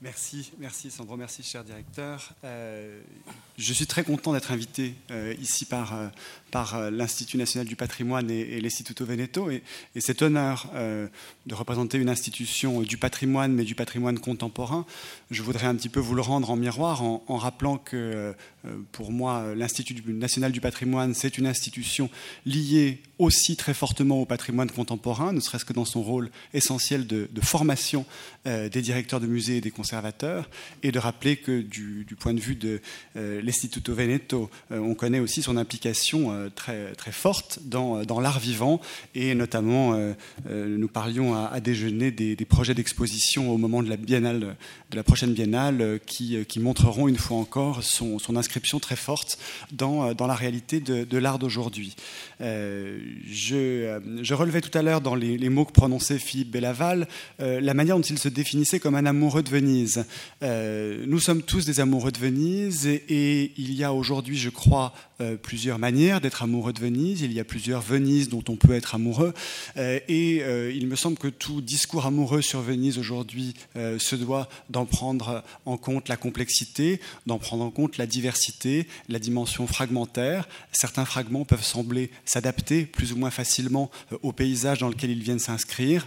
Merci, merci Sandro, merci cher directeur. Euh, je suis très content d'être invité euh, ici par, euh, par l'Institut national du patrimoine et, et l'Istituto Veneto et, et, cet honneur de représenter une institution du patrimoine mais du patrimoine contemporain. Je voudrais un petit peu vous le rendre en miroir en, rappelant que pour moi l'Institut national du patrimoine c'est une institution liée aussi très fortement au patrimoine contemporain, ne serait-ce que dans son rôle essentiel de, de formation des directeurs de musées et des et de rappeler que du, point de vue de euh, l'Istituto Veneto, euh, on connaît aussi son implication euh, très, très forte dans, dans l'art vivant, et notamment euh, euh, nous parlions à, déjeuner des, projets d'exposition au moment de la biennale, de la prochaine biennale, euh, qui, qui, montreront une fois encore son, inscription très forte dans, dans la réalité de, de l'art d'aujourd'hui. Je, je, relevais tout à l'heure dans les, les, mots que prononçait Philippe Bellaval la manière dont il se définissait comme un amoureux de Venise Euh, nous sommes tous des amoureux de Venise et, il y a aujourd'hui, je crois, euh, plusieurs manières d'être amoureux de Venise. Il y a plusieurs Venises dont on peut être amoureux. Euh, et il me semble que tout discours amoureux sur Venise aujourd'hui se doit d'en prendre en compte la complexité, d'en prendre en compte la diversité, la dimension fragmentaire. Certains fragments peuvent sembler s'adapter plus ou moins facilement au paysage dans lequel ils viennent s'inscrire.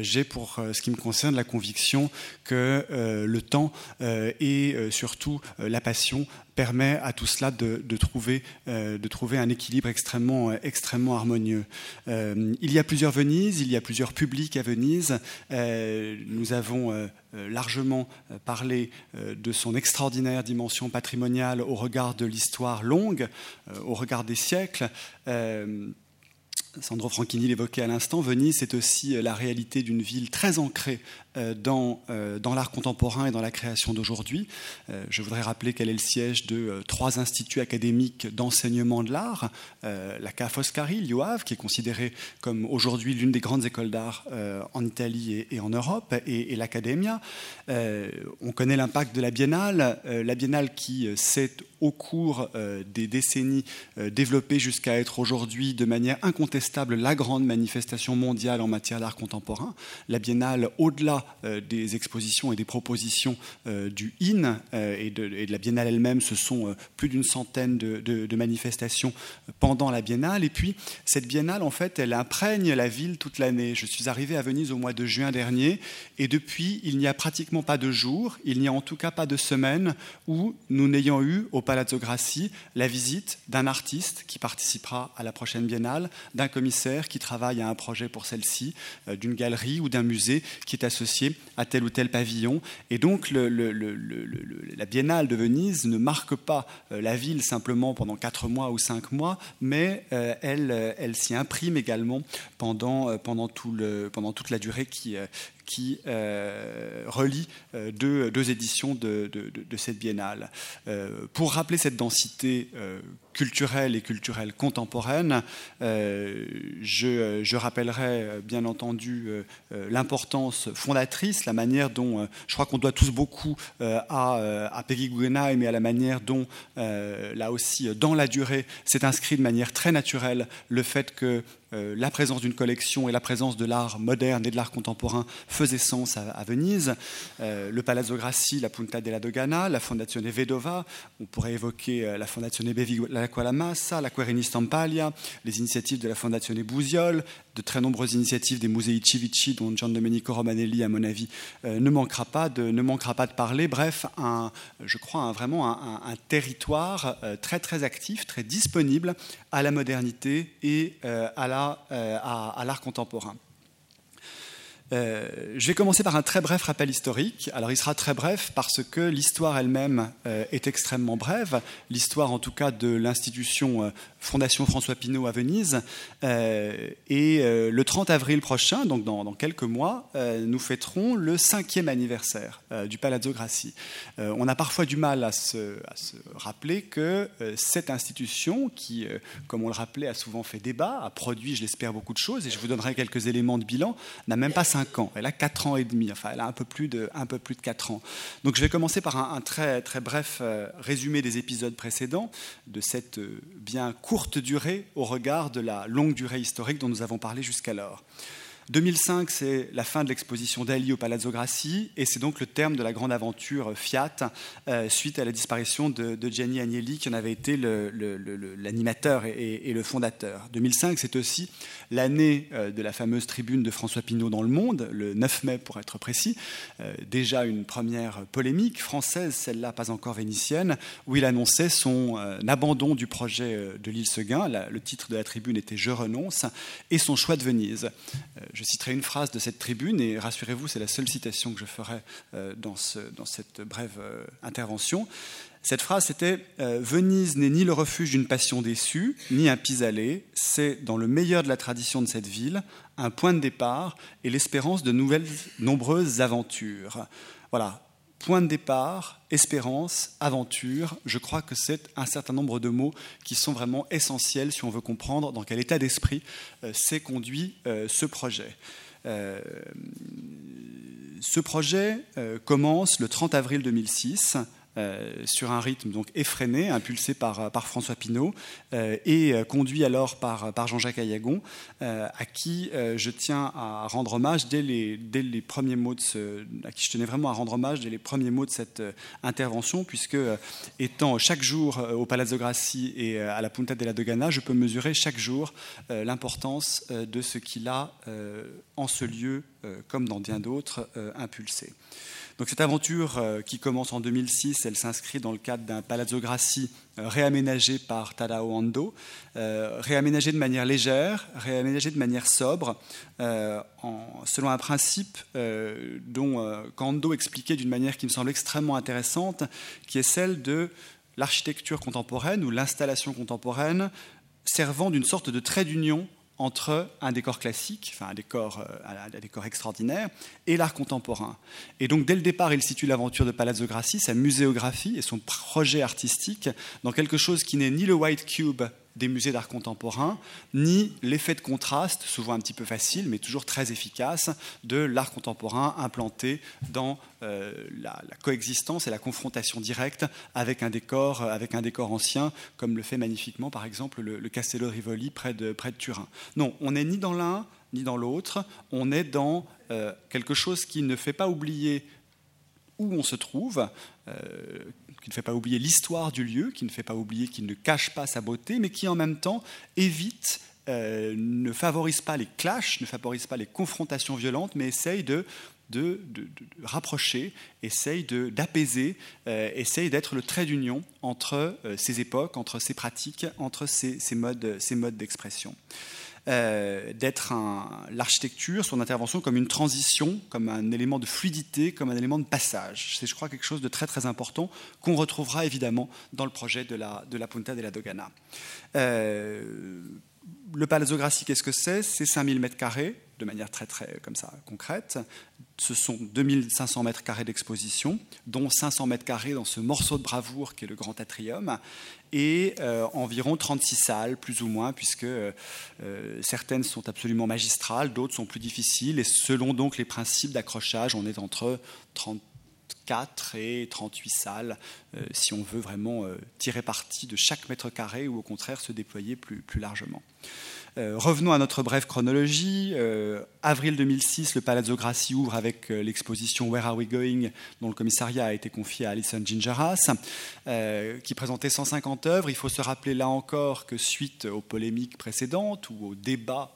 J'ai pour ce qui me concerne la conviction que le temps et surtout la passion permet à tout cela de, trouver, euh, un équilibre extrêmement, extrêmement harmonieux. Euh, il y a plusieurs Venises, il y a plusieurs publics à Venise. Euh, nous avons euh, largement parlé euh, de son extraordinaire dimension patrimoniale au regard de l'histoire longue, euh, au regard des siècles. Sandro Franchini l'évoquait à l'instant, Venise, c'est aussi la réalité d'une ville très ancrée euh, dans, euh, dans l'art contemporain et dans la création d'aujourd'hui. Euh, je voudrais rappeler qu'elle est le siège de trois instituts académiques d'enseignement de l'art, la Ca' Foscari, l'IUAV, qui est considérée comme aujourd'hui l'une des grandes écoles d'art en Italie et, et, en Europe, et, et l'Academia. on connaît l'impact de la Biennale, la Biennale qui s'est au cours des décennies développée jusqu'à être aujourd'hui de manière incontestable la grande manifestation mondiale en matière d'art contemporain. La Biennale, au-delà euh, des expositions et des propositions euh, du IN euh, et, de, la Biennale elle-même, ce sont plus d'une centaine de, de, de, manifestations pendant la Biennale. Et puis, cette Biennale, en fait, elle imprègne la ville toute l'année. Je suis arrivé à Venise au mois de juin dernier, et depuis, il n'y a pratiquement pas de jour, il n'y a en tout cas pas de semaine où nous n'ayons eu au Palazzo Grassi la visite d'un artiste qui participera à la prochaine Biennale, d'un commissaire qui travaille à un projet pour celle-ci, d'une galerie ou d'un musée qui est associé à tel ou tel pavillon. Et donc la Biennale de Venise ne marque pas euh, la ville simplement pendant quatre mois ou cinq mois, mais euh, elle, s'y imprime également pendant, pendant toute la durée qui, qui euh, relie euh, deux, éditions de, cette biennale. Euh, pour rappeler cette densité culturelle et culturelle contemporaine, je, rappellerai bien entendu l'importance fondatrice, la manière dont je crois qu'on doit tous beaucoup à, à Peggy Guggenheim et à la manière dont, là aussi, dans la durée, s'est inscrit de manière très naturelle le fait que euh, la présence d'une collection et la présence de l'art moderne et de l'art contemporain faisaient sens à, à Venise. Euh, le Palazzo Grassi, la Punta della Dogana, la Fondazione Vedova, on pourrait évoquer euh, la Fondazione Bevi la Massa, la Querini Stampaglia, les initiatives de la Fondazione Busiol, de très nombreuses initiatives des Musei Civici dont Gian Domenico Romanelli, à mon avis, ne, manquera pas de, ne parler. Bref, un, je crois un, vraiment un, un, territoire très très actif, très disponible à la modernité et euh, à l'art la, contemporain. Euh, je vais commencer par un très bref rappel historique. Alors, il sera très bref parce que l'histoire elle-même euh, est extrêmement brève. L'histoire, en tout cas, de l'institution euh, Fondation François Pinault à Venise. Et le 30 avril prochain, donc dans, quelques mois, nous fêterons le cinquième anniversaire du Palazzo Grassi. on a parfois du mal à se, à se rappeler que cette institution, qui, comme on le rappelait, a souvent fait débat, a produit, je l'espère, beaucoup de choses, et je vous donnerai quelques éléments de bilan, n'a même pas 5 ans. Elle a 4 ans et demi, enfin, elle a un peu plus de, un peu plus de 4 ans. Donc je vais commencer par un, un très, très bref résumé des épisodes précédents de cette bien courte durée au regard de la longue durée historique dont nous avons parlé jusqu'alors. 2005, c'est la fin de l'exposition d'Ali au Palazzo Grassi, et c'est donc le terme de la grande aventure Fiat, euh, suite à la disparition de, Gianni Agnelli, qui en avait été l'animateur et, le fondateur. 2005, c'est aussi l'année euh, de la fameuse tribune de François Pinault dans Le Monde, le 9 mai pour être précis. Euh, déjà une première polémique française, celle-là pas encore vénitienne, où il annonçait son abandon du projet de l'île Seguin. le titre de la tribune était Je renonce, et son choix de Venise. Citerai une phrase de cette tribune, et rassurez-vous, c'est la seule citation que je ferai euh, dans, cette brève euh, intervention. Cette phrase, c'était euh, Venise n'est ni le refuge d'une passion déçue, ni un pis-aller, c'est, dans le meilleur de la tradition de cette ville, un point de départ et l'espérance de nouvelles, nombreuses aventures. Voilà, point de départ, espérance, aventure, je crois que c'est un certain nombre de mots qui sont vraiment essentiels si on veut comprendre dans quel état d'esprit euh, s'est conduit euh, ce projet. Euh, ce projet commence le 30 avril 2006 euh, sur un rythme donc effréné, impulsé par, François Pinault euh, et euh, conduit alors par, Jean-Jacques Ayagon, à qui je tiens à rendre hommage dès les, dès les premiers mots de ce, à qui je tenais vraiment à rendre hommage dès les premiers mots de cette intervention, puisque étant chaque jour au Palazzo Grassi et à la Punta della Dogana, je peux mesurer chaque jour l'importance de ce qu'il a en ce lieu, comme dans bien d'autres, impulsé. Donc cette aventure euh, qui commence en 2006, elle s'inscrit dans le cadre d'un Palazzo Grassi euh, réaménagé par Tadao Ando, euh, réaménagé de manière légère, réaménagé de manière sobre, selon un principe dont Kando expliquait d'une manière qui me semble extrêmement intéressante, qui est celle de l'architecture contemporaine ou l'installation contemporaine servant d'une sorte de trait d'union entre un décor classique, enfin un décor, euh, un décor extraordinaire, et l'art contemporain. Et donc dès le départ, il situe l'aventure de Palazzo Grassi, sa muséographie et son projet artistique dans quelque chose qui n'est ni le White Cube des musées d'art contemporain, ni l'effet de contraste, souvent un petit peu facile, mais toujours très efficace, de l'art contemporain implanté dans euh, la, coexistence et la confrontation directe avec un décor, euh, avec un décor ancien, comme le fait magnifiquement, par exemple, le, Castello Rivoli près de, Turin. Non, on n'est ni dans l'un ni dans l'autre, on est dans euh, quelque chose qui ne fait pas oublier où on se trouve, qui ne fait pas oublier l'histoire du lieu, qui ne fait pas oublier qu'il ne cache pas sa beauté, mais qui en même temps évite, euh, ne favorise pas les clashs, ne favorise pas les confrontations violentes, mais essaye de, de, rapprocher, essaye d'apaiser, euh, essaye d'être le trait d'union entre euh, ces époques, entre ces pratiques, entre ces, ces modes, ces modes d'expression. Euh, d'être l'architecture, son intervention comme une transition, comme un élément de fluidité, comme un élément de passage. C'est, je crois, quelque chose de très très important qu'on retrouvera évidemment dans le projet de la, de la Punta de la Dogana. Euh, le Palazzo Grassi, qu'est-ce que c'est? C'est 5000 mètres carrés, de manière très très comme ça concrète. Ce sont 2500 mètres carrés d'exposition, dont 500 mètres carrés dans ce morceau de bravoure qui est le grand atrium, et euh, environ 36 salles, plus ou moins, puisque euh, certaines sont absolument magistrales, d'autres sont plus difficiles, et selon donc les principes d'accrochage, on est entre 34 et 38 salles, euh, si on veut vraiment tirer parti de chaque mètre carré ou au contraire se déployer plus, plus largement. Euh, revenons à notre brève chronologie. Euh, avril 2006, le Palazzo Grassi ouvre avec euh, l'exposition Where Are We Going, dont le commissariat a été confié à Alison Gingeras, qui présentait 150 œuvres. Il faut se rappeler là encore que suite aux polémiques précédentes ou aux débats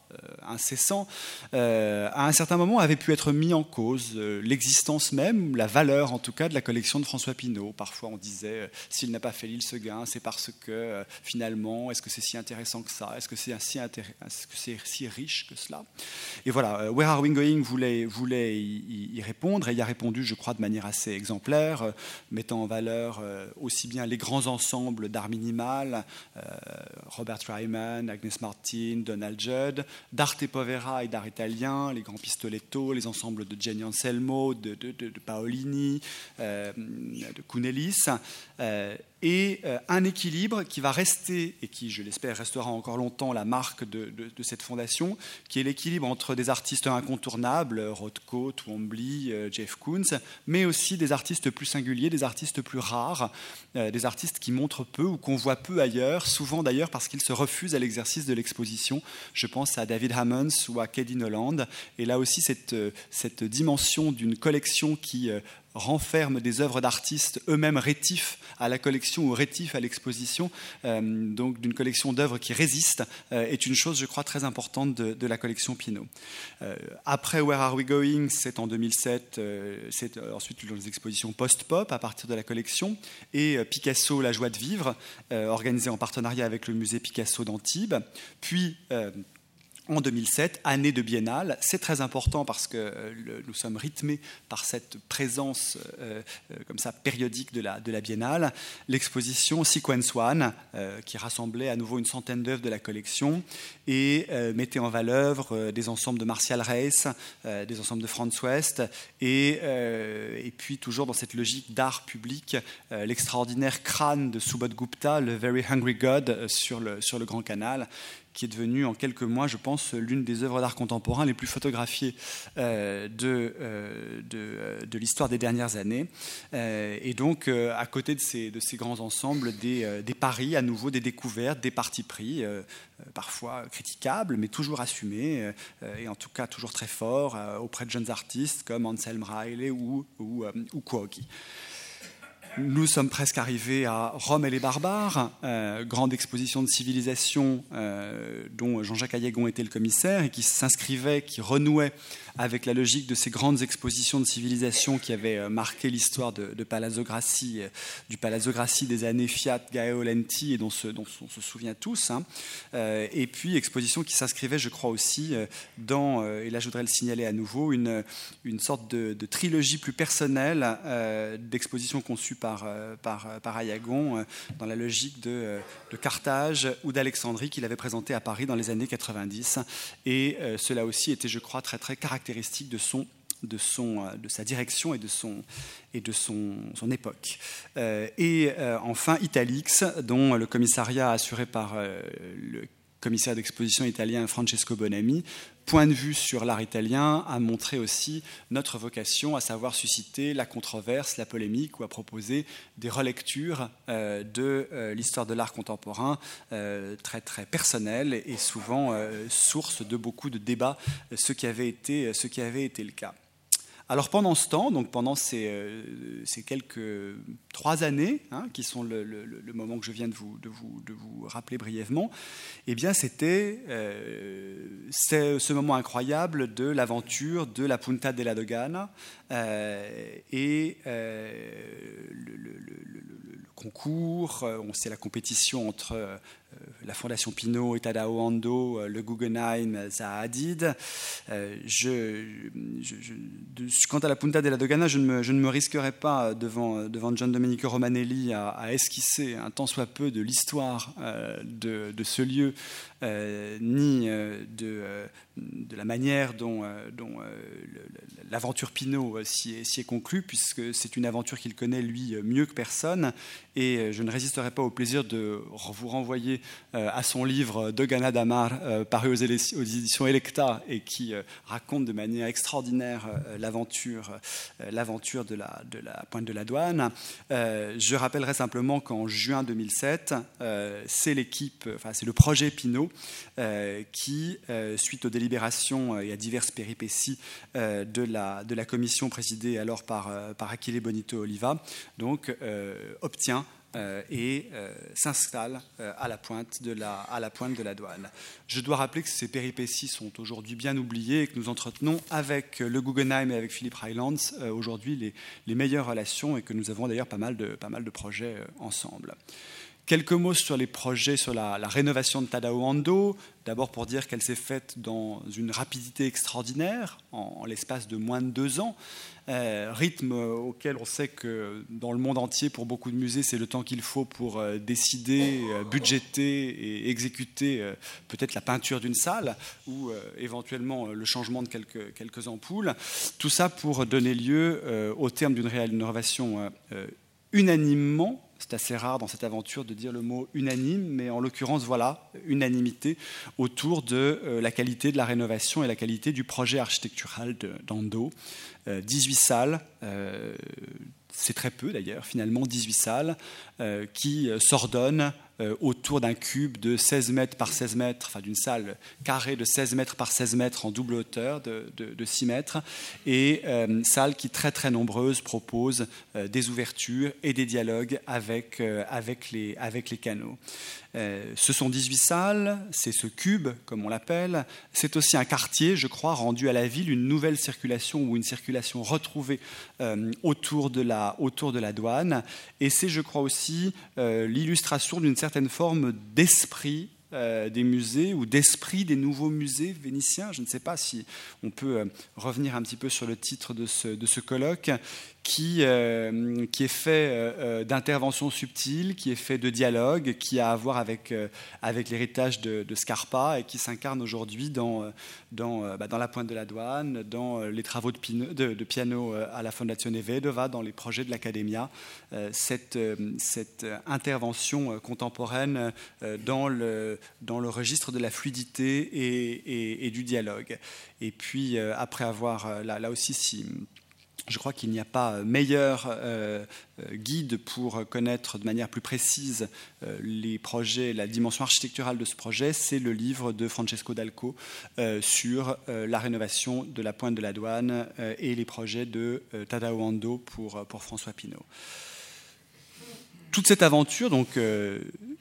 incessants, à un certain moment avait pu être mis en cause l'existence même, la valeur en tout cas de la collection de François Pinault. Parfois on disait, s'il n'a pas fait l'île Seguin, c'est parce que finalement, est-ce que c'est si intéressant que ça? Est-ce que c'est si que si riche que cela? Et voilà, euh, Where Are We Going? Voulait, voulait y, répondre, et il y a répondu, je crois, de manière assez exemplaire, euh, mettant en valeur euh, aussi bien les grands ensembles d'art minimal, Robert Ryman, Agnes Martin, Donald Judd, d'arte povera et d'art italien, les grands pistoletto, les ensembles de Jenny Anselmo, de, de Paolini, de Kunelis, euh, et euh, un équilibre qui va rester, et qui, je l'espère, restera encore longtemps la marque de, cette fondation, qui est l'équilibre entre des artistes incontournables, Rothko, Twombly, euh, Jeff Koons, mais aussi des artistes plus singuliers, des artistes plus rares, euh, des artistes qui montrent peu ou qu'on voit peu ailleurs, souvent d'ailleurs parce qu'ils se refusent à l'exercice de l'exposition. Je pense à David Hammonds ou à Katie Noland. Et là aussi, cette, cette dimension d'une collection qui renferme des œuvres d'artistes eux-mêmes rétifs à la collection ou rétifs à l'exposition, euh, donc d'une collection d'œuvres qui résistent, euh, est une chose, je crois, très importante de, la collection Pinot. Euh, après Where Are We Going, c'est en 2007, c'est ensuite les expositions post-pop à partir de la collection, et Picasso, La joie de vivre, organisée en partenariat avec le musée Picasso d'Antibes, puis en 2007, année de biennale. C'est très important parce que euh, nous sommes rythmés par cette présence euh, euh, comme ça périodique de la, biennale. L'exposition Sequence One, qui rassemblait à nouveau une centaine d'œuvres de la collection et mettait en valeur des ensembles de Martial Reis, des ensembles de Franz West, et, puis toujours dans cette logique d'art public, l'extraordinaire crâne de Subodh Gupta, le Very Hungry God, sur le Grand Canal, qui est devenue en quelques mois, je pense, l'une des œuvres d'art contemporain les plus photographiées euh, de, euh, euh, de, l'histoire des dernières années. et donc, à côté de ces, de ces grands ensembles, des, des, paris, à nouveau des découvertes, des partis pris, parfois critiquables, mais toujours assumés, et en tout cas toujours très forts, auprès de jeunes artistes comme Anselm Riley ou, ou, nous sommes presque arrivés à Rome et les barbares, euh, grande exposition de civilisation euh, dont Jean-Jacques Ayagon était le commissaire et qui s'inscrivait, qui renouait avec la logique de ces grandes expositions de civilisation qui avaient euh, marqué l'histoire de, Palazzo Grassi, du Palazzo Grassi des années Fiat, Gaeo Lenti et dont, on se souvient tous. Hein. et puis exposition qui s'inscrivait, je crois aussi, dans, et là je voudrais le signaler à nouveau, une, une sorte de, de trilogie plus personnelle d'expositions conçues par, euh, par, euh, par Ayagon euh, dans la logique de, de Carthage ou d'Alexandrie qu'il avait présenté à Paris dans les années 90. Et cela aussi était, je crois, très, très caractéristique de son de, son, de sa direction et de son, et de son, son époque. et enfin, Italix, dont le commissariat assuré par le commissaire d'exposition italien Francesco Bonami, point de vue sur l'art italien a montré aussi notre vocation, à savoir susciter la controverse, la polémique ou à proposer des relectures euh, de euh, l'histoire de l'art contemporain euh, très très personnelles et souvent source de beaucoup de débats, ce qui avait été, ce qui avait été le cas. Alors pendant ce temps, donc pendant ces, euh, quelques trois années, hein, qui sont le, moment que je viens de vous, de de rappeler brièvement, eh bien c'était euh, ce moment incroyable de l'aventure de la Punta della Dogana euh, et le, concours, on sait la compétition entre la Fondation Pinot et Tadao Ando, euh, le Guggenheim. Euh, je, quant à la Punta della Dogana, je ne me, risquerai pas devant, devant John Domenico Romanelli à, esquisser un tant soit peu de l'histoire euh, de, ce lieu, ni de, de la manière dont, dont l'aventure Pinot s'y est, conclue, puisque c'est une aventure qu'il connaît lui mieux que personne. Et je ne résisterai pas au plaisir de vous renvoyer euh, à son livre De Ghana Damar, euh, paru aux, éditions Electa, et qui euh, raconte de manière extraordinaire l'aventure, l'aventure de la, de la pointe de la douane. je rappellerai simplement qu'en juin 2007, c'est l'équipe, enfin c'est le projet Pinot qui, suite aux délibérations et à diverses péripéties de, la, de la commission présidée alors par, par Aquile Bonito Oliva, donc obtient euh, et euh, s'installe euh, à, la pointe de la, à la pointe de la douane. Je dois rappeler que ces péripéties sont aujourd'hui bien oubliées et que nous entretenons avec le Guggenheim et avec Philippe Highlands aujourd'hui les, les, meilleures relations et que nous avons d'ailleurs pas, pas mal de projets ensemble. Quelques mots sur les projets, sur la, rénovation de Tadao Ando. D'abord pour dire qu'elle s'est faite dans une rapidité extraordinaire, en, l'espace de moins de deux ans. Euh, rythme auquel on sait que dans le monde entier, pour beaucoup de musées, c'est le temps qu'il faut pour euh, décider, euh, budgéter et exécuter peut-être la peinture d'une salle ou éventuellement le changement de quelques, quelques ampoules. Tout ça pour donner lieu, au terme d'une rénovation unanimement c'est assez rare dans cette aventure de dire le mot unanime, mais en l'occurrence, voilà, unanimité autour de euh, la qualité de la rénovation et la qualité du projet architectural d'Ando. 18 euh, salles, euh, c'est très peu d'ailleurs, finalement 18 salles, qui s'ordonnent autour d'un cube de 16 mètres par 16 mètres, enfin d'une salle carrée de 16 mètres par 16 mètres en double hauteur de, 6 mètres, et salle qui très très nombreuse propose des ouvertures et des dialogues avec, les, avec les canaux. Euh, ce sont 18 salles, c'est ce cube, comme on l'appelle. C'est aussi un quartier, je crois, rendu à la ville une nouvelle circulation ou une circulation retrouvée euh, autour, de la, autour de la douane. Et c'est, je crois, aussi euh, l'illustration d'une certaine forme d'esprit des musées ou d'esprit des nouveaux musées vénitiens. Je ne sais pas si on peut revenir un petit peu sur le titre de ce, colloque, qui, euh, qui est fait euh, euh, d'interventions subtiles, qui est fait de dialogue, qui a à voir avec, l'héritage de, Scarpa et qui s'incarne aujourd'hui dans, bah, la pointe de la douane, dans les travaux de, de, piano à la Fondazione Vedova, dans les projets de l'Academia. cette, cette intervention contemporaine dans, le, dans le registre de la fluidité et, du dialogue. Et puis, après avoir, là, là aussi, si je crois qu'il n'y a pas meilleur euh, euh, guide pour connaître de manière plus précise euh, les projets, la dimension architecturale de ce projet, c'est le livre de Francesco Dalco sur la rénovation de la pointe de la douane et les projets de Tadao Ando pour François Pinault. Toute cette aventure, donc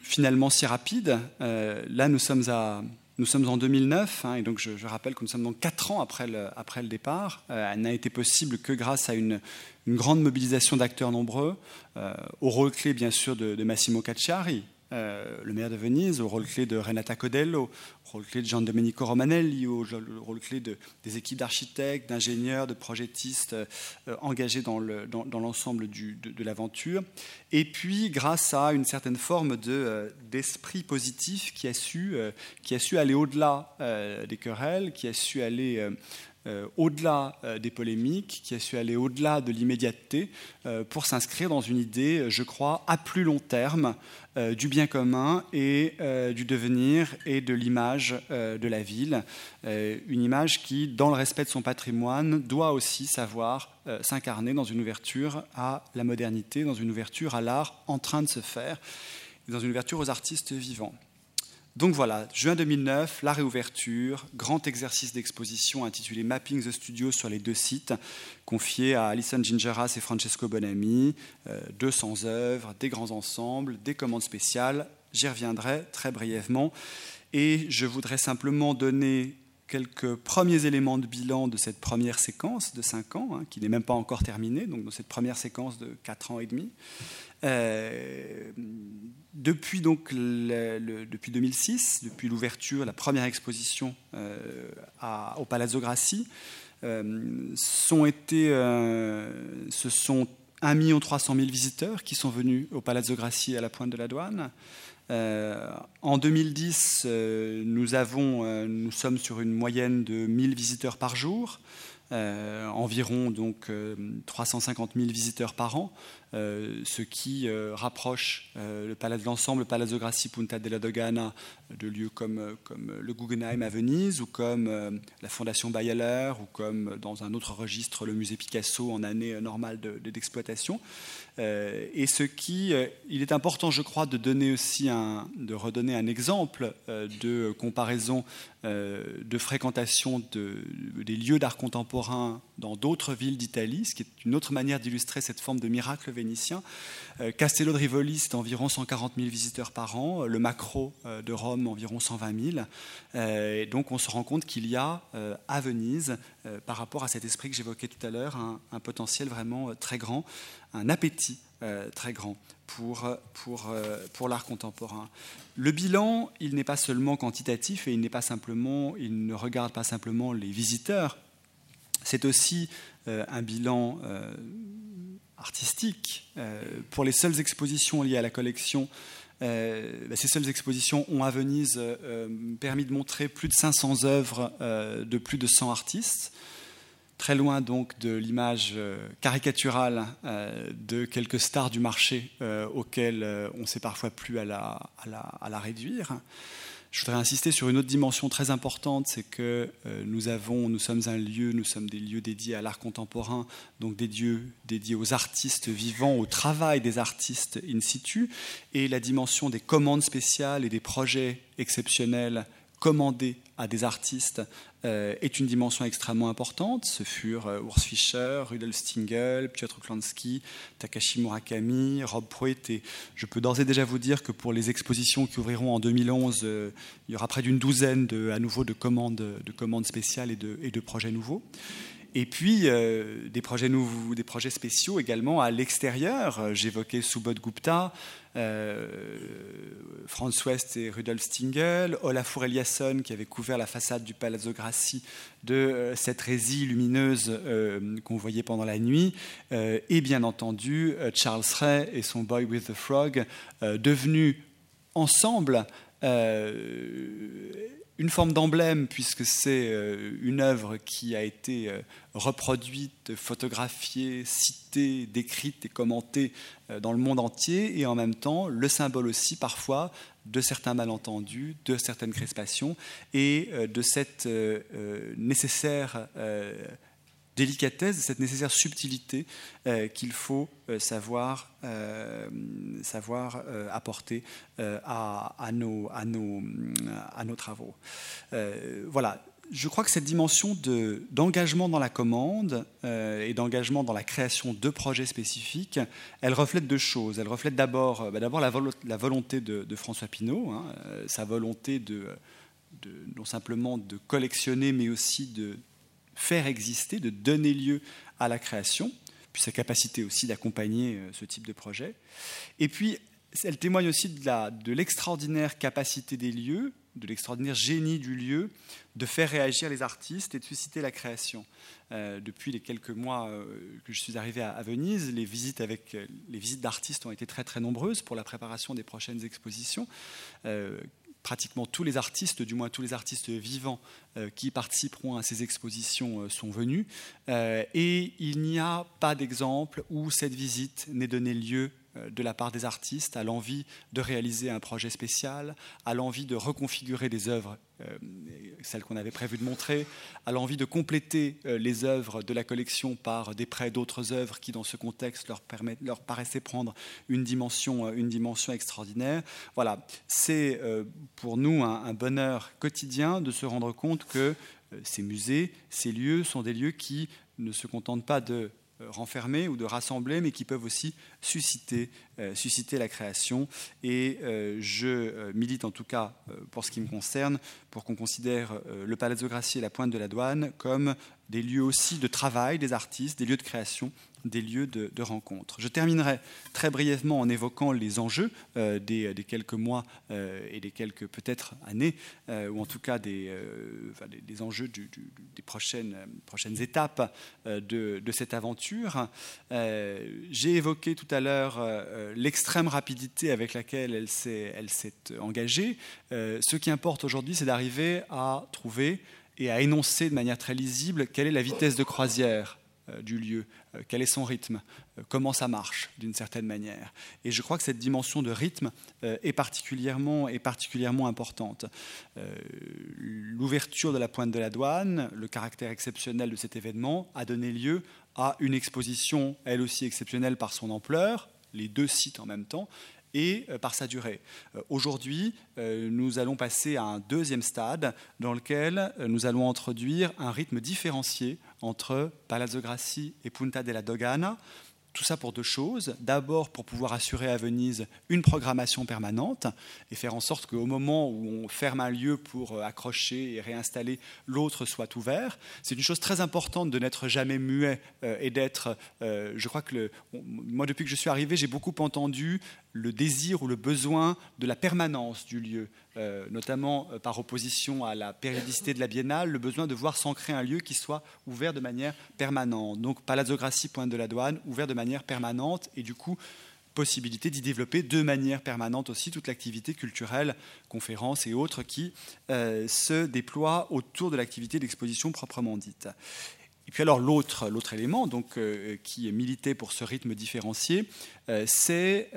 finalement si rapide, là nous sommes à nous sommes en 2009, hein, et donc je, rappelle que nous sommes donc quatre ans après le, départ. Euh, elle n'a été possible que grâce à une, grande mobilisation d'acteurs nombreux, euh, au rôle clé bien sûr de Massimo Cacciari, euh, le maire de Venise, au rôle clé de Renata Codello, au rôle clé de Gian Domenico Romanelli, au rôle clé de, des équipes d'architectes, d'ingénieurs, de projettistes euh, engagés dans l'ensemble de, de l'aventure. Et puis, grâce à une certaine forme euh, d'esprit positif qui a su, qui a su aller au-delà des querelles, qui a su aller euh, au-delà euh, des polémiques, qui a su aller au-delà de l'immédiateté euh, pour s'inscrire dans une idée, je crois, à plus long terme du bien commun et du devenir et de l'image de la ville. une image qui, dans le respect de son patrimoine, doit aussi savoir s'incarner dans une ouverture à la modernité, dans une ouverture à l'art en train de se faire, dans une ouverture aux artistes vivants. Donc voilà, juin 2009, la réouverture, grand exercice d'exposition intitulé Mapping the Studio sur les deux sites, confié à Alison Gingeras et Francesco Bonami, 200 euh, œuvres, des grands ensembles, des commandes spéciales. J'y reviendrai très brièvement. Et je voudrais simplement donner quelques premiers éléments de bilan de cette première séquence de 5 ans, hein, qui n'est même pas encore terminée, donc dans cette première séquence de 4 ans et demi. Euh, depuis, donc, depuis 2006, depuis l'ouverture, la première exposition euh, au Palazzo Grassi, euh, sont été, ce sont 1 300 000 visiteurs qui sont venus au Palazzo Grassi à la pointe de la douane. En 2010, nous, avons, nous sommes sur une moyenne de 1000 visiteurs par jour. environ donc 350 000 visiteurs par an, euh, ce qui euh, rapproche euh, le palais de l'ensemble, le Palazzo Grassi Punta della Dogana, de lieux comme, le Guggenheim à Venise, ou comme la Fondation Bayeler, ou comme dans un autre registre, le musée Picasso en année normale d'exploitation. De, et ce qui, il est important, je crois, de donner aussi de redonner un exemple de comparaison de fréquentation de, des lieux d'art contemporain dans d'autres villes d'Italie, ce qui est une autre manière d'illustrer cette forme de miracle Euh, Castello de Rivoli, c'est environ 140 000 visiteurs par an. Le Macro euh, de Rome, environ 120 000. Euh, et donc on se rend compte qu'il y a à Venise, par rapport à cet esprit que j'évoquais tout à l'heure, un, potentiel vraiment très grand, un appétit très grand pour, l'art contemporain. Le bilan, il n'est pas seulement quantitatif et il pas simplement, il ne regarde pas simplement les visiteurs. C'est aussi un bilan artistique. Euh, pour les seules expositions liées à la collection, euh, bah, ces seules expositions ont à Venise euh, permis de montrer plus de 500 œuvres de plus de 100 artistes, très loin donc de l'image caricaturale de quelques stars du marché auxquelles on sait parfois la, à la, à la réduire. Je voudrais insister sur une autre dimension très importante, c'est que euh, nous avons, nous sommes un lieu, nous sommes des lieux dédiés à l'art contemporain, donc des lieux dédiés aux artistes vivants, au travail des artistes in situ, et la dimension des commandes spéciales et des projets exceptionnels commandés à des artistes euh, est une dimension extrêmement importante. Ce furent euh, Urs Fischer, Rudolf Stingel, Piotr Klansky, Takashi Murakami, Rob Pruitt. Et je peux d'ores et déjà vous dire que pour les expositions qui ouvriront en 2011, euh, il y aura près d'une douzaine de, à nouveau de commandes, de commandes spéciales et de, et de projets nouveaux. Et puis des, projets nouveaux, des projets spéciaux également à l'extérieur. J'évoquais Subodh Gupta, euh, Franz West et Rudolf Stingel, Olafur Eliasson qui avait couvert la façade du Palazzo Grassi de euh, cette résille lumineuse euh, qu'on voyait pendant la nuit, et bien entendu Charles Ray et son Boy with the Frog, devenus ensemble une forme d'emblème, puisque c'est euh, une œuvre qui a été euh, reproduite, photographiée, citée, décrite et commentée euh, dans le monde entier, et en même temps le symbole aussi parfois de certains malentendus, de certaines crispations, et de cette nécessaire délicatesse, cette nécessaire subtilité euh, qu'il faut euh, savoir, euh, savoir apporter à, nos, à, nos, à, nos, travaux. voilà. Je crois que cette dimension d'engagement dans la commande et d'engagement dans la création de projets spécifiques, elle reflète deux choses. Elle reflète d'abord bah, la, la, volonté de, François Pinault, hein, sa volonté de, non simplement de collectionner, mais aussi de, faire exister, de donner lieu à la création, puis sa capacité aussi d'accompagner euh, ce type de projet. Et puis, elle témoigne aussi de l'extraordinaire capacité des lieux, de l'extraordinaire génie du lieu, de faire réagir les artistes et de susciter la création. Euh, depuis les quelques mois euh, que je suis arrivé à, Venise, les visites visites d'artistes ont été très très nombreuses pour la préparation des prochaines expositions pratiquement tous les artistes, du moins tous les artistes vivants euh, qui participeront à ces expositions euh, sont venus. Euh, et il n'y a pas d'exemple où cette visite n'ait donné lieu de la part des artistes à l'envie de réaliser un projet spécial, à l'envie de reconfigurer des œuvres, euh, celles qu'on avait prévu de montrer, à l'envie de compléter euh, les œuvres de la collection par des prêts d'autres œuvres qui, dans ce contexte, leur, leur paraissaient prendre une dimension, une dimension extraordinaire. Voilà, c'est pour nous un, bonheur quotidien de se rendre compte que ces musées, ces lieux sont des lieux qui ne se contentent pas de euh, renfermer ou de rassembler, mais qui peuvent aussi susciter, euh, susciter la création. Et euh, je milite en tout cas, pour ce qui me concerne, pour qu'on considère le Palazzo Grassi et la Pointe de la Douane comme des lieux aussi de travail des artistes, des lieux de création des lieux de, rencontre. Je terminerai très brièvement en évoquant les enjeux euh, des, quelques mois euh, et des quelques peut-être années, euh, ou en tout cas des, enjeux des prochaines, prochaines étapes de, cette aventure. J'ai évoqué tout à l'heure l'extrême rapidité avec laquelle elle s'est engagée. ce qui importe aujourd'hui, c'est d'arriver à trouver et à énoncer de manière très lisible quelle est la vitesse de croisière euh, du lieu, euh, quel est son rythme, euh, comment ça marche d'une certaine manière. Et je crois que cette dimension de rythme est particulièrement importante. L'ouverture de la pointe de la douane, le caractère exceptionnel de cet événement a donné lieu à une exposition, elle aussi exceptionnelle par son ampleur, les deux sites en même temps, et euh, par sa durée. Euh, aujourd'hui, euh, nous allons passer à un deuxième stade dans lequel nous allons introduire un rythme différencié entre Palazzo Grassi et Punta della Dogana, tout ça pour deux choses. D'abord, pour pouvoir assurer à Venise une programmation permanente et faire en sorte qu'au moment où on ferme un lieu pour euh, accrocher et réinstaller, l'autre soit ouvert. C'est une chose très importante de n'être jamais muet euh, et d'être. Euh, je crois que moi, depuis que je suis arrivé, j'ai beaucoup entendu le désir ou le besoin de la permanence du lieu. Euh, notamment euh, par opposition à la périodicité de la biennale, le besoin de voir s'ancrer un lieu qui soit ouvert de manière permanente. Donc Palazzo Grassi, Pointe de la Douane, ouvert de manière permanente et du coup possibilité d'y développer de manière permanente aussi toute l'activité culturelle, conférences et autres qui euh, se déploient autour de l'activité d'exposition proprement dite. Et puis alors l'autre, l'autre élément donc, qui est milité pour ce rythme différencié, c'est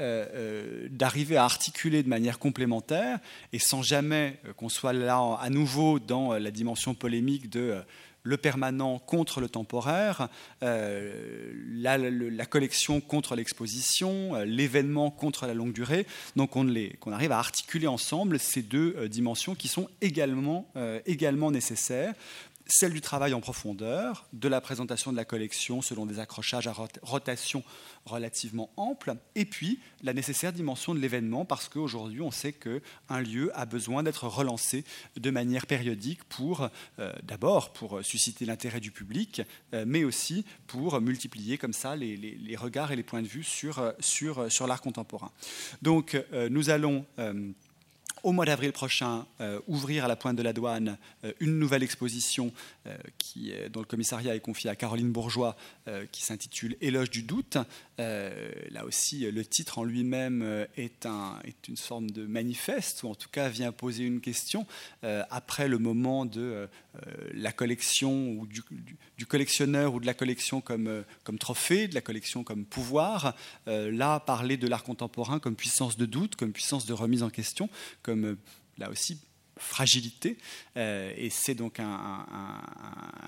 d'arriver à articuler de manière complémentaire et sans jamais qu'on soit là à nouveau dans la dimension polémique de le permanent contre le temporaire, euh, la, collection contre l'exposition, euh, l'événement contre la longue durée. Donc qu'on arrive à articuler ensemble ces deux euh, dimensions qui sont également, également nécessaires celle du travail en profondeur, de la présentation de la collection selon des accrochages à rotation relativement amples, et puis la nécessaire dimension de l'événement, parce qu'aujourd'hui on sait qu'un lieu a besoin d'être relancé de manière périodique pour, euh, d'abord pour susciter l'intérêt du public, euh, mais aussi pour multiplier comme ça les, regards et les points de vue sur, sur, sur l'art contemporain. Donc euh, nous allons au mois d'avril prochain euh, ouvrir à la pointe de la douane euh, une nouvelle exposition euh, qui, dont le commissariat est confié à Caroline Bourgeois qui s'intitule Éloge du doute. là aussi, le titre en lui-même est, un, est, une forme de manifeste, ou en tout cas vient poser une question après le moment de la collection ou du, collectionneur ou de la collection comme, comme trophée, de la collection comme pouvoir. là, parler de l'art contemporain comme puissance de doute, comme puissance de remise en question, comme euh, là aussi fragilité, euh, et c'est donc un,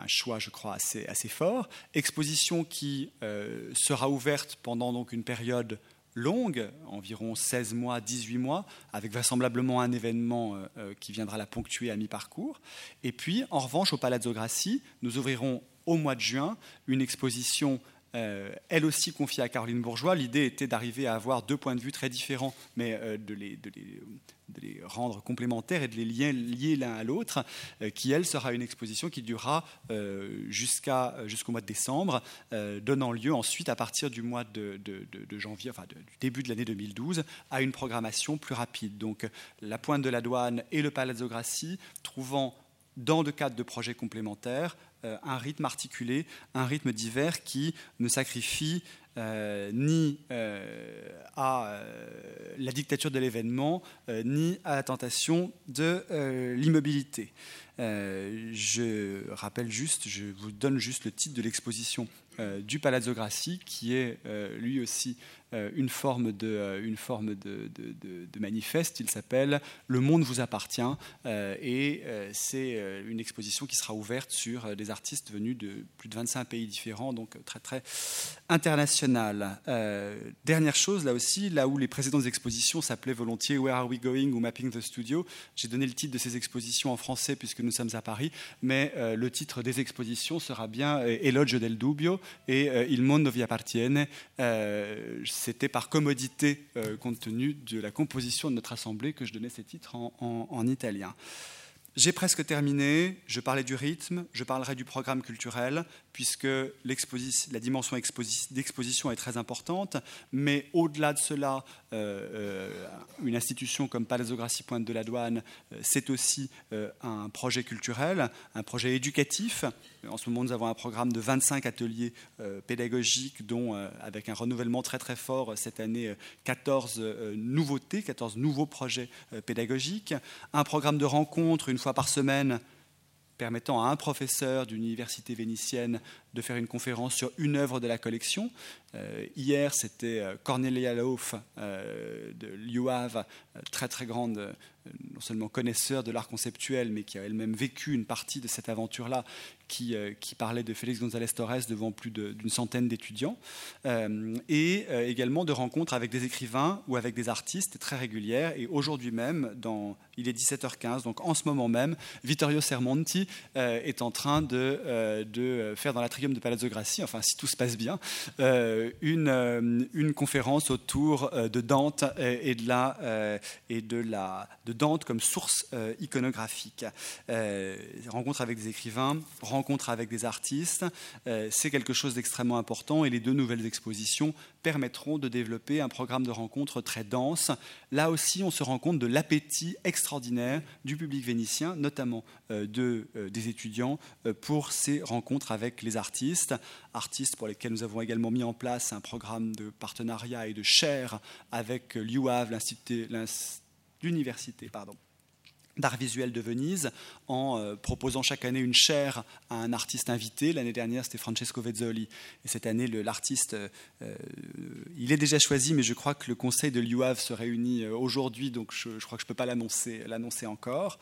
choix, je crois, assez, assez fort. Exposition qui euh, sera ouverte pendant donc une période longue, environ 16 mois, 18 mois, avec vraisemblablement un événement qui viendra la ponctuer à mi-parcours. Et puis, en revanche, au Palazzo Grassi, nous ouvrirons au mois de juin une exposition euh, elle aussi confiée à Caroline Bourgeois. L'idée était d'arriver à avoir deux points de vue très différents, mais euh, de, les, rendre complémentaires et de les lier, l'un à l'autre, euh, qui, elle, sera une exposition qui durera jusqu'au mois de décembre, donnant lieu ensuite, à partir du mois de, janvier, enfin du début de l'année 2012, à une programmation plus rapide. Donc la Pointe de la Douane et le Palazzo Grassi trouvant dans le cadre de projets complémentaires, un rythme articulé, un rythme divers qui ne sacrifie euh, ni euh, à la dictature de l'événement, ni à la tentation de l'immobilité. je rappelle juste, je vous donne juste le titre de l'exposition du Palazzo Grassi, qui est lui aussi euh, une forme de, euh, de, manifeste. Il s'appelle Le monde vous appartient euh, et c'est une exposition qui sera ouverte sur des artistes venus de plus de 25 pays différents, donc très très international. dernière chose, là aussi, là où les précédentes expositions s'appelaient volontiers Where are we going ou Mapping the Studio, j'ai donné le titre de ces expositions en français puisque nous sommes à Paris, mais le titre des expositions sera bien Elogio del Dubbio et Il mondo vi appartiene c'était par commodité, euh, compte tenu de la composition de notre Assemblée, que je donnais ces titres en, italien. J'ai presque terminé, je parlais du rythme, je parlerai du programme culturel, puisque la dimension d'exposition est très importante, mais au-delà de cela, une institution comme Palazzo Grassi Pointe de la Douane, c'est aussi un projet culturel, un projet éducatif, en ce moment, nous avons un programme de 25 ateliers euh, pédagogiques, dont, euh, avec un renouvellement très très fort euh, cette année, 14 nouveautés, 14 nouveaux projets pédagogiques. Un programme de rencontres une fois par semaine permettant à un professeur d'une université vénitienne de faire une conférence sur une œuvre de la collection. hier, c'était Cornelia Lauf de l'UAV, très très grande non seulement connaisseur de l'art conceptuel, mais qui a elle-même vécu une partie de cette aventure-là, qui, euh, qui, parlait de Félix González Torres devant plus d'une centaine d'étudiants, euh, et euh, également de rencontres avec des écrivains ou avec des artistes très régulières. Et aujourd'hui même, il est 17h15, donc en ce moment même, Vittorio Sermonti est en train de, de faire dans de Palazzo Grassi, enfin si tout se passe bien, une, une conférence autour de Dante et de la, et de la de Dante comme source euh, iconographique. Euh, rencontre avec des écrivains, rencontre avec des artistes, euh, c'est quelque chose d'extrêmement important et les deux nouvelles expositions permettront de développer un programme de rencontres très dense. Là aussi, on se rend compte de l'appétit extraordinaire du public vénitien, notamment de, des étudiants, pour ces rencontres avec les artistes. Artistes pour lesquels nous avons également mis en place un programme de partenariat et de chaire avec l'UAV, l'université pardon, d'art visuel de Venise en euh, proposant chaque année une chaire à un artiste invité. L'année dernière, c'était Francesco Vezzoli. Et cette année, l'artiste, euh, euh, il est déjà choisi, mais je crois que le conseil de l'UAV se réunit aujourd'hui, donc je, crois que je ne peux pas l'annoncer encore.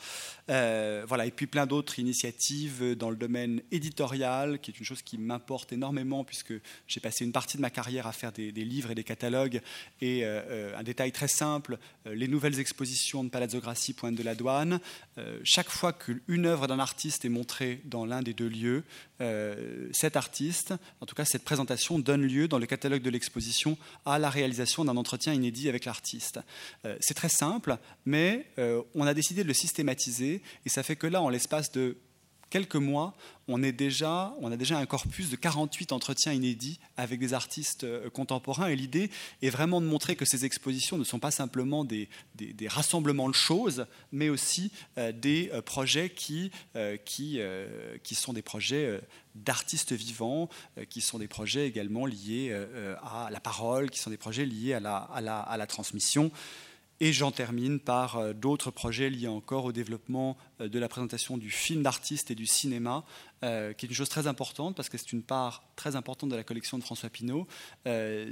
voilà, et puis plein d'autres initiatives dans le domaine éditorial, qui est une chose qui m'importe énormément, puisque j'ai passé une partie de ma carrière à faire des, des livres et des catalogues. Et un détail très simple, les nouvelles expositions de Palazzo Grassi, Pointe de la Douane, euh, chaque fois qu'une œuvre d'un artiste est montrée dans l'un des deux lieux, euh, cet artiste, en tout cas cette présentation, donne lieu dans le catalogue de l'exposition à la réalisation d'un entretien inédit avec l'artiste. Euh, c'est très simple, mais on a décidé de le systématiser et ça fait que là, en l'espace de quelques mois, on, a déjà un corpus de 48 entretiens inédits avec des artistes euh, contemporains. Et l'idée est vraiment de montrer que ces expositions ne sont pas simplement des, rassemblements de choses, mais aussi euh, des euh, projets qui, sont des projets d'artistes vivants, qui sont des projets également liés à la parole, qui sont des projets liés à la transmission. Et j'en termine par euh, d'autres projets liés encore au développement euh, de la présentation du film d'artiste et du cinéma, euh, qui est une chose très importante parce que c'est une part très importante de la collection de François Pinault.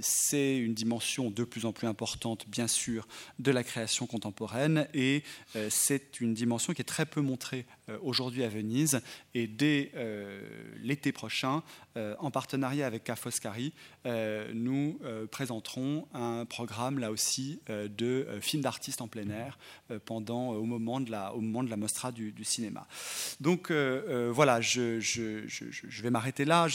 c'est une dimension de plus en plus importante, bien sûr, de la création contemporaine et c'est une dimension qui est très peu montrée aujourd'hui à Venise. Et dès l'été prochain, en partenariat avec Ca Foscari, nous présenterons un programme là aussi de film d'artistes en plein air euh, pendant, euh, au, moment de la, au moment de la mostra du, cinéma. Donc euh, voilà, je, vais m'arrêter là.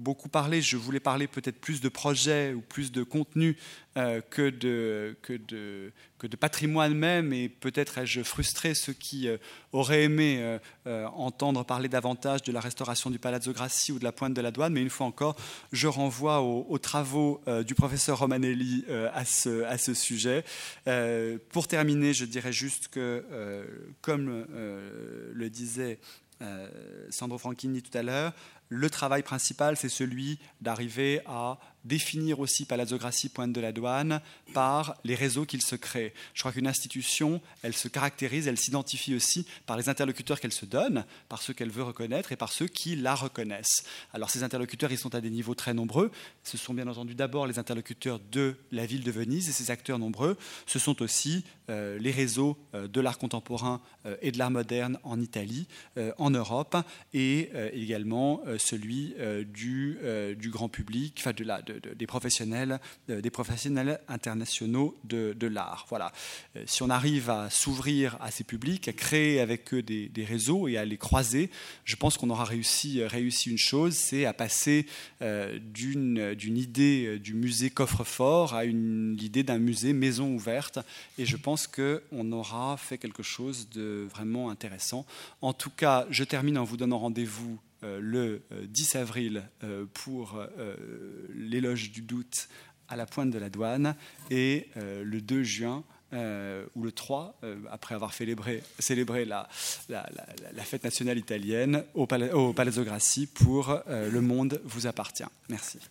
Beaucoup parlé. Je voulais parler peut-être plus de projets ou plus de contenu euh, que, de, que, de, que de patrimoine même. Et peut-être ai-je frustré ceux qui euh, auraient aimé euh, entendre parler davantage de la restauration du Palazzo Grassi ou de la pointe de la douane. Mais une fois encore, je renvoie aux, travaux du professeur Romanelli à, ce, à ce sujet. pour terminer, je dirais juste que, comme le disait Sandro Franchini tout à l'heure, le travail principal, c'est celui d'arriver à définir aussi Palazzo Grassi, Pointe de la Douane, par les réseaux qu'il se crée. Je crois qu'une institution, elle se caractérise, elle s'identifie aussi par les interlocuteurs qu'elle se donne, par ceux qu'elle veut reconnaître et par ceux qui la reconnaissent. Alors ces interlocuteurs, ils sont à des niveaux très nombreux. Ce sont bien entendu d'abord les interlocuteurs de la ville de Venise et ces acteurs nombreux. Ce sont aussi euh, les réseaux euh, de l'art contemporain euh, et de l'art moderne en Italie, en Europe, et également celui du, grand public, enfin de la, des, professionnels, des professionnels internationaux de, l'art. Voilà. Euh, si on arrive à s'ouvrir à ces publics, à créer avec eux des, réseaux et à les croiser, je pense qu'on aura réussi, réussi une chose, c'est à passer euh, d'une idée euh, du musée coffre-fort à l'idée d'un musée maison ouverte. Et je pense qu'on aura fait quelque chose de vraiment intéressant. En tout cas, je termine en vous donnant rendez-vous le 10 euh, avril euh, pour l'éloge du doute à la pointe de la douane et le 2 juin ou le 3, après avoir célébré, célébré la, la, fête nationale italienne au, Palazzo Grassi pour Le Monde vous appartient. Merci.